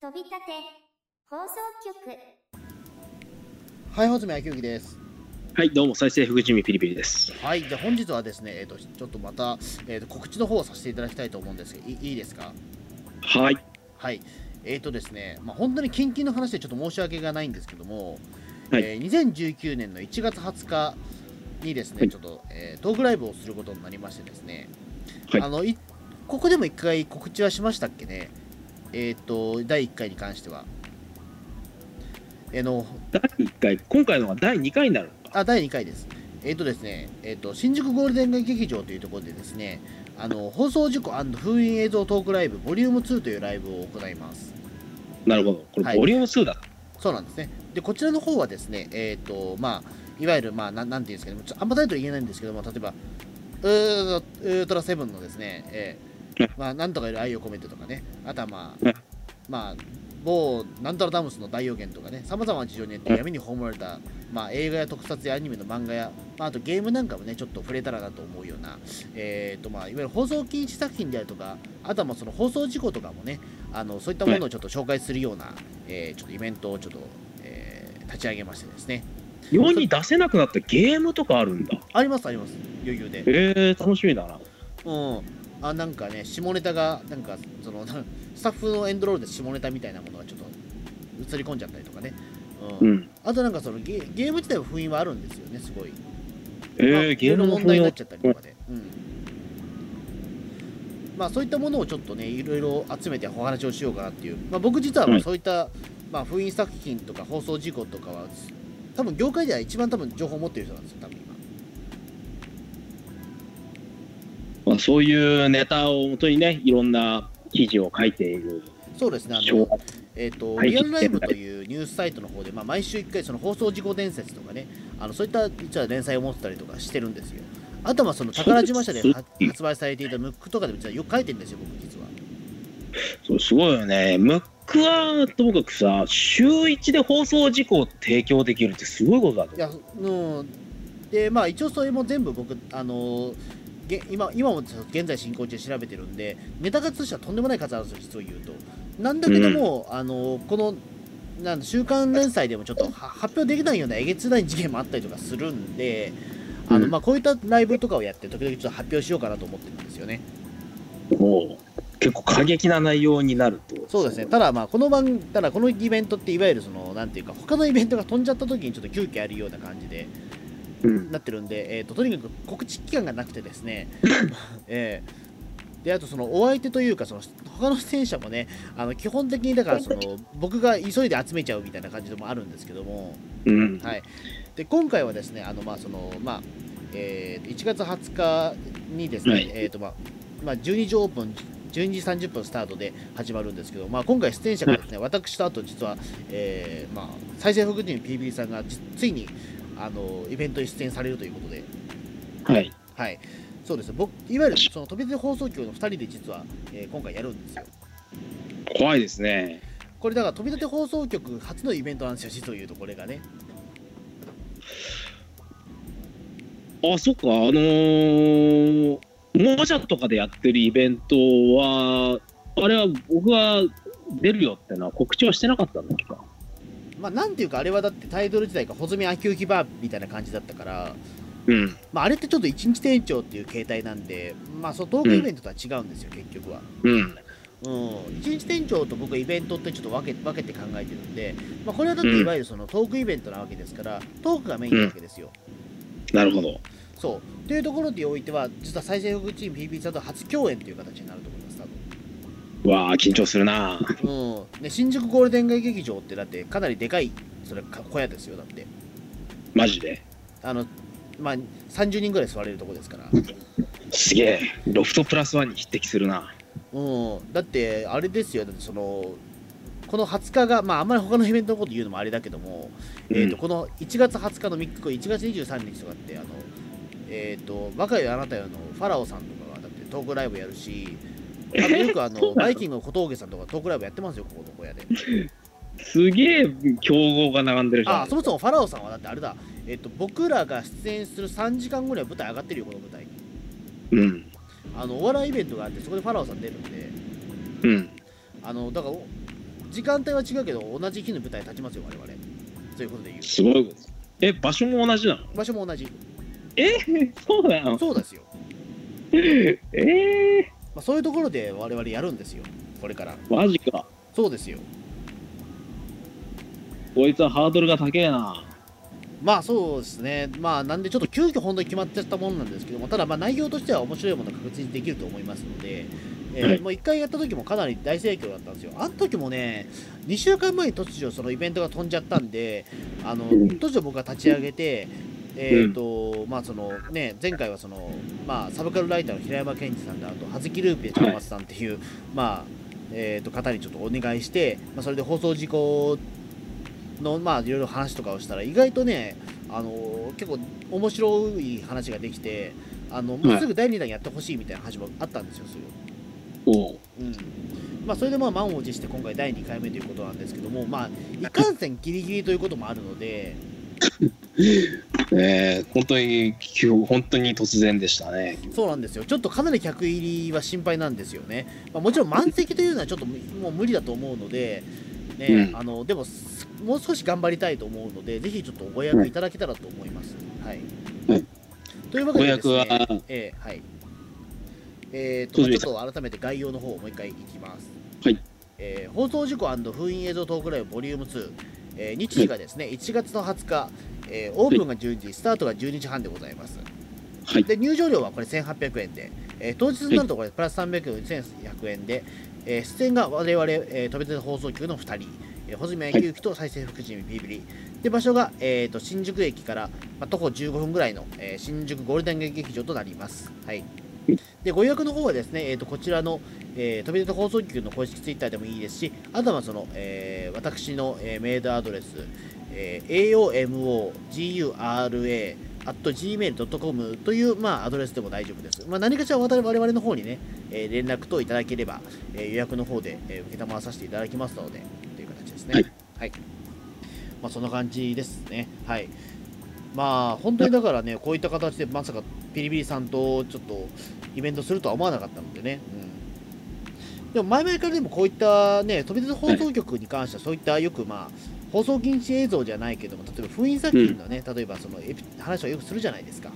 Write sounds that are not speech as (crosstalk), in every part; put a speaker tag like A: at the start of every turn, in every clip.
A: 飛び立て放送局
B: はい、穂積明之です。
C: はい、どうも、再生福地ピリピリです。
B: はい、じゃあ本日はですね、えっ、と、ちょっとまた、えーと、告知の方をさせていただきたいと思うんですけど、いいいですか？
C: はい。
B: はい。えっ、とですね、まあ、本当に近々の話でちょっと申し訳がないんですけども、
C: はい
B: えー2019年の1月20日にですね、
C: はい
B: ちょっと、えートークライブをすることになりましてですね、
C: はい
B: あのいここでも一回告知はしましたっけね、えっ、と、第1回に関しては。えーの
C: 第1回、今回のが第2回になる。
B: あ、第2回です。えっ、とですね、えっ、と、新宿ゴールデン街劇場というところでですね、あの、放送事故封印映像トークライブ、ボリューム2というライブを行います。
C: なるほど。これ、
B: はい
C: ボリューム2だ。
B: そうなんですね。で、こちらの方はですね、えっ、と、まあ、いわゆる、まあ、なんなんていうんですかね、ちょあんまタイトル言えないんですけども、例えば、ウーウルトラセブンのですね、えーまあ、なんとかいる愛を込めてとかね、あとはまあ
C: うん、
B: まあ、某なんとらダムスの大予言とかね、さまざまな事情によって闇に葬られた、まあ、映画や特撮やアニメの漫画や、まあ、あとゲームなんかもね、ちょっと触れたらなと思うような、えーとまあ、いわゆる放送禁止作品であるとか、あとはまあその放送事故とかもね、あのそういったものをちょっと紹介するような、えーちょっとイベントをちょっと、えー立ち上げましてですね。
C: 世に出せなくなったゲームとかあるんだ。
B: あります、あります、余裕で。
C: えー、楽しみだな。
B: うん。あ、なんかね、下ネタが、なんか、その、(laughs) スタッフのエンドロールで下ネタみたいなものがちょっと映り込んじゃったりとかね。う。
C: うんん。
B: あとなんかそのゲゲーム自体は封印はあるんですよね、すごい。
C: えー、ゲームの
B: 問題になっちゃったりとかで。うん。まあそういったものをちょっとね、いろいろ集めてお話をしようかなっていう。まあ僕実はまあ
C: はい
B: そういった、まあ封印作品とか放送事故とかは、多分業界では一番多分情報を持ってる人なんですよ、多分
C: あ、そういうネタをもとにね、いろんな記事を書いている。
B: そうですね、あ
C: 小
B: の、えーと
C: はい
B: リアルライブというニュースサイトの方で、まあ、毎週1回、その放送事故伝説とかね、あのそういった実は連載を持ってたりとかしてるんですよ。あとはその宝島社で発売されていたムックとかでも実はよく書いてるんですよ、僕実は。
C: そうすごいよね。ムックはともかくさ、週1で放送事故を提供できるってすごいことだと
B: いや、うん、で、まあ一応それも全部僕、あのげ今今も現在進行中で調べてるんで、ネタ数としてはとんでもない数あるんですよ、実を言うと。なんだけども、あのこのなんだ週刊連載でもちょっとは発表できないようなえげつない事件もあったりとかするんで、あの
C: うん
B: まあ、こういったライブとかをやって、時々ちょっと発表しようかなと思ってるんですよね。
C: もう結構過激な内容になると。
B: そうですね、ただ、まあ、この番、ただこのイベントって、いわゆるその、なんていうか、他のイベントが飛んじゃった時にちょっと急遽やるような感じで、
C: うん。
B: なってるんで、えー、ととにかく告知期間がなくてですね、(laughs) えーであとそのお相手というかその他の出演者もねあの基本的にだからその僕が急いで集めちゃうみたいな感じでもあるんですけども、
C: うん。
B: はい、で今回はですねあのまあそのまあえー1月20日にですね、
C: はい。
B: えーとまあまあ、12時オープン12時30分スタートで始まるんですけど、まあ、今回出演者がですね、私とあと実は、えーまあ、再生福人 PB さんがじついにあのイベントに出演されるということで、
C: はい。
B: はい、そうです僕いわゆるその飛び出て放送局の2人で実は、えー今回やるんですよ。
C: 怖いですね。
B: これだから飛び立て放送局初のイベントなんですよ、実を言うとこれがね。
C: あ、そっか、あのー、もじゃとかでやってるイベントは、あれは僕が出るよってのは告知はしてなかったんだっけか。
B: まあ、なんていうか、あれはだってタイトル自体が穂積秋行バーみたいな感じだったから、
C: うん。
B: まあ、あれってちょっと一日店長っていう形態なんで、まあ、そうトークイベントとは違うんですよ、結局は。
C: うん。
B: うん、一日店長と僕はイベントってちょっと分け分けて考えてるんで、まあ、これはだっていわゆるそのトークイベントなわけですから、トークがメインなわけですよ。
C: なるほど。
B: そう。というところにおいては、実は再生福チーム PB さんと初共演という形になると思います、多分。
C: わあ、緊張するな。
B: うん、で新宿ゴールデン街劇場ってだってかなりでかいそれか小屋ですよだって
C: マジで？
B: あのまあ30人ぐらい座れるとこですから、
C: すげえ。ロフトプラスワンに匹敵するな。
B: うん、だってあれですよだってそのこの20日がまああんまり他のイベントのこと言うのもあれだけども、えー、と
C: うん
B: この1月20日の3日後1月23日とかってあのえっ、と若いあなたよのファラオさんとかがだってトークライブやるしあとよくあの (laughs) バイキングの小峠さんとかトークライブやってますよここの小屋で。す
C: げえ強豪が並んでるじゃん。
B: あそもそもファラオさんはだってあれだ、えっと、僕らが出演する3時間後には舞台上がってるよ、この舞台。に。
C: うん。
B: あのお笑いイベントがあって、そこでファラオさん出るんで、
C: うん。
B: あのだからお時間帯は違うけど同じ日の舞台に立ちますよ我々。ということで言う
C: すごいこと。です。え、場所も同じなの？
B: 場所も同じ。
C: え？(laughs) そうなの？
B: そうですよ、(laughs)
C: えー、
B: まあ、そういうところで我々やるんですよこれから
C: マジか。
B: そうですよ
C: こいつはハードルが高えな。
B: まあそうですね、まあなんでちょっと急遽本当に決まっちゃったものなんですけども、ただまあ内容としては面白いものが確実にできると思いますので、えー
C: はい
B: もう1回やった時もかなり大盛況だったんですよ。あの時もね、2週間前に突如そのイベントが飛んじゃったんで、あの
C: うん
B: 突如僕が立ち上げて、えーとまあそのね、前回はその、まあ、サブカルライターの平山健二さんとあと葉月ルーペ高松さんっていう、まあえー、と方にちょっとお願いして、まあ、それで放送事故のまあいろいろ話とかをしたら意外とねあの結構面白い話ができてあのもうすぐ第2弾やってほしいみたいな話もあったんですよすぐ、
C: おう。
B: うん。まあ、それでまあ満を持して今回第2回目ということなんですけどもまあいかんせんギリギリということもあるので (laughs)
C: えー、本当に、今日本当に突然でしたね。
B: そうなんですよ。ちょっとかなり客入りは心配なんですよね、まあ、もちろん満席というのはちょっともう無理だと思うのでね、
C: うん。
B: あのでもすもう少し頑張りたいと思うのでぜひちょっとご予約いただけたらと思います、はい、
C: はい。
B: というわけでですね
C: ご予約は？
B: えーはい。えー、と、
C: そうです
B: ちょっと改めて概要の方をもう一回いきます。
C: はい。
B: えー放送事故封印映像トークライブボリューム2、えー日時がですね、1月の20日、えーオープンが12時、スタートが12時半でございます。
C: はい。
B: で、入場料はこれ1800円で、えー当日になるとこれプラス300円、1100円で、えー出演が我々、えー、飛び出た放送局の2人、えー、穂積野球機と再生福島ビビリ。で、場所が、えー、と新宿駅から、まあ、徒歩15分ぐらいの、えー新宿ゴールデン劇場となります。はい。で、ご予約の方はですね、えー、とこちらの、えー飛び出た放送局の公式ツイッターでもいいですし、あとはその、えー私の、えーメールアドレス、えー aomogura at gmail.com という、まあ、アドレスでも大丈夫です。まあ、何かしら我々我々の方にね、えー連絡等いただければ、えー予約の方で、えー、承らさせていただきますので、という形ですね。
C: はい。
B: はい。まあ、そんな感じですね。はい。まあ、本当にだからね、こういった形でまさかピリピリさんとちょっとイベントするとは思わなかったのでね。うん。でも前々からでもこういったね、飛び出た放送局に関してはそういったよくまあ、放送禁止映像じゃないけども、例えば封印作品のね、例えばその話をよくするじゃないですか。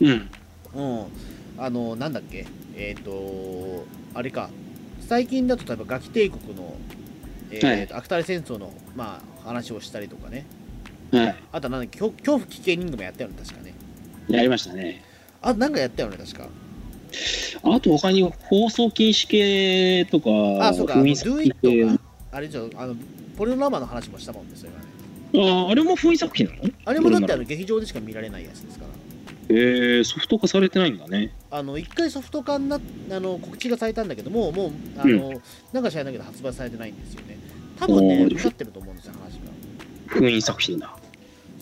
C: うん。
B: うん。あの、なんだっけ、えっ、と、あれか、最近だと例えばガキ帝国の、えー
C: はい
B: とアクタレ戦争の、まあ、話をしたりとかね、
C: はい。
B: あとはなんだっけ、恐恐怖危険リングもやったよね、確かね。
C: やりましたね。
B: あ、なんかやったよね、確か。
C: あと他に放送禁止系とか、
B: あ、そうか、
C: 封印
B: あれじゃあの、ポルノラマの話もしたもんですよ、今ね。
C: ああれも封印作品なの？
B: あれもだってあ
C: ど
B: の劇場でしか見られないやつですから。
C: えー、ソフト化されてないんだね。
B: あの一回ソフト化になあの告知がされたんだけども、もうあの、なんか知らないけど発売されてないんですよね。多分ね、
C: おー
B: かかってると思うんですよ、話が。
C: 封印作品だ。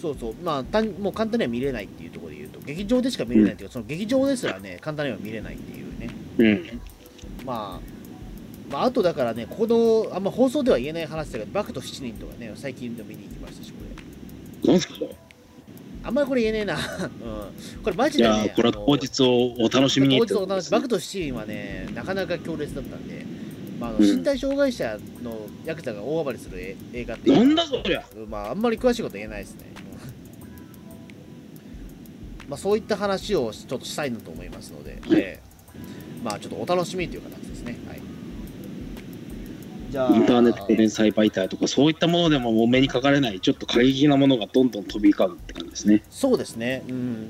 B: そうそう、まあ、単もう簡単には見れないっていうと、劇場でしか見れないっていうか、その劇場ですらね、簡単には見れないっていうね。
C: うん。
B: まあ、まあ、あとだからね、この、あんま放送では言えない話だけど、バクと7人とかね、最近でも見に行きましたし、これ。
C: なんすか
B: あんまりこれ言えねえな。(laughs) うん。これマジでね、
C: じゃあ、これは当日をお楽しみに
B: 当日お楽しみバクと7人はね、なかなか強烈だったんで、まあ、あ身体障害者のヤクザが大暴れする映映画っていう
C: なんだそりゃ。
B: まあ、あんまり詳しいこと言えないですね。まあ、そういった話をちょっとしたいなと思いますので、
C: はい
B: えーまあ、ちょっとお楽しみという形ですね。はい、じゃあ、
C: インターネット連載媒体とか、そういったものでももう目にかかれない、ちょっと過激なものがどんどん飛び交うって感じですね。
B: そうですね。うん。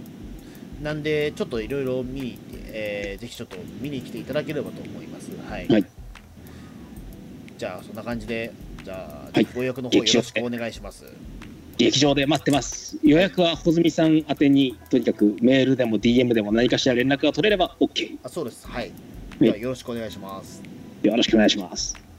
B: なんで、ちょっといろいろ見に行って、えーぜひちょっと見に来ていただければと思います。はい。
C: はい
B: じゃあ、そんな感じで、じゃあ、
C: はい
B: ご予約の方よろしくお願いします。
C: 劇場で待ってます。予約は穂積さん宛てに、とにかくメールでも DM でも何かしら連絡が取れれば OK。
B: あ、そうです。はい。
C: い
B: では、よろしくお願いします。
C: よろしくお願いします。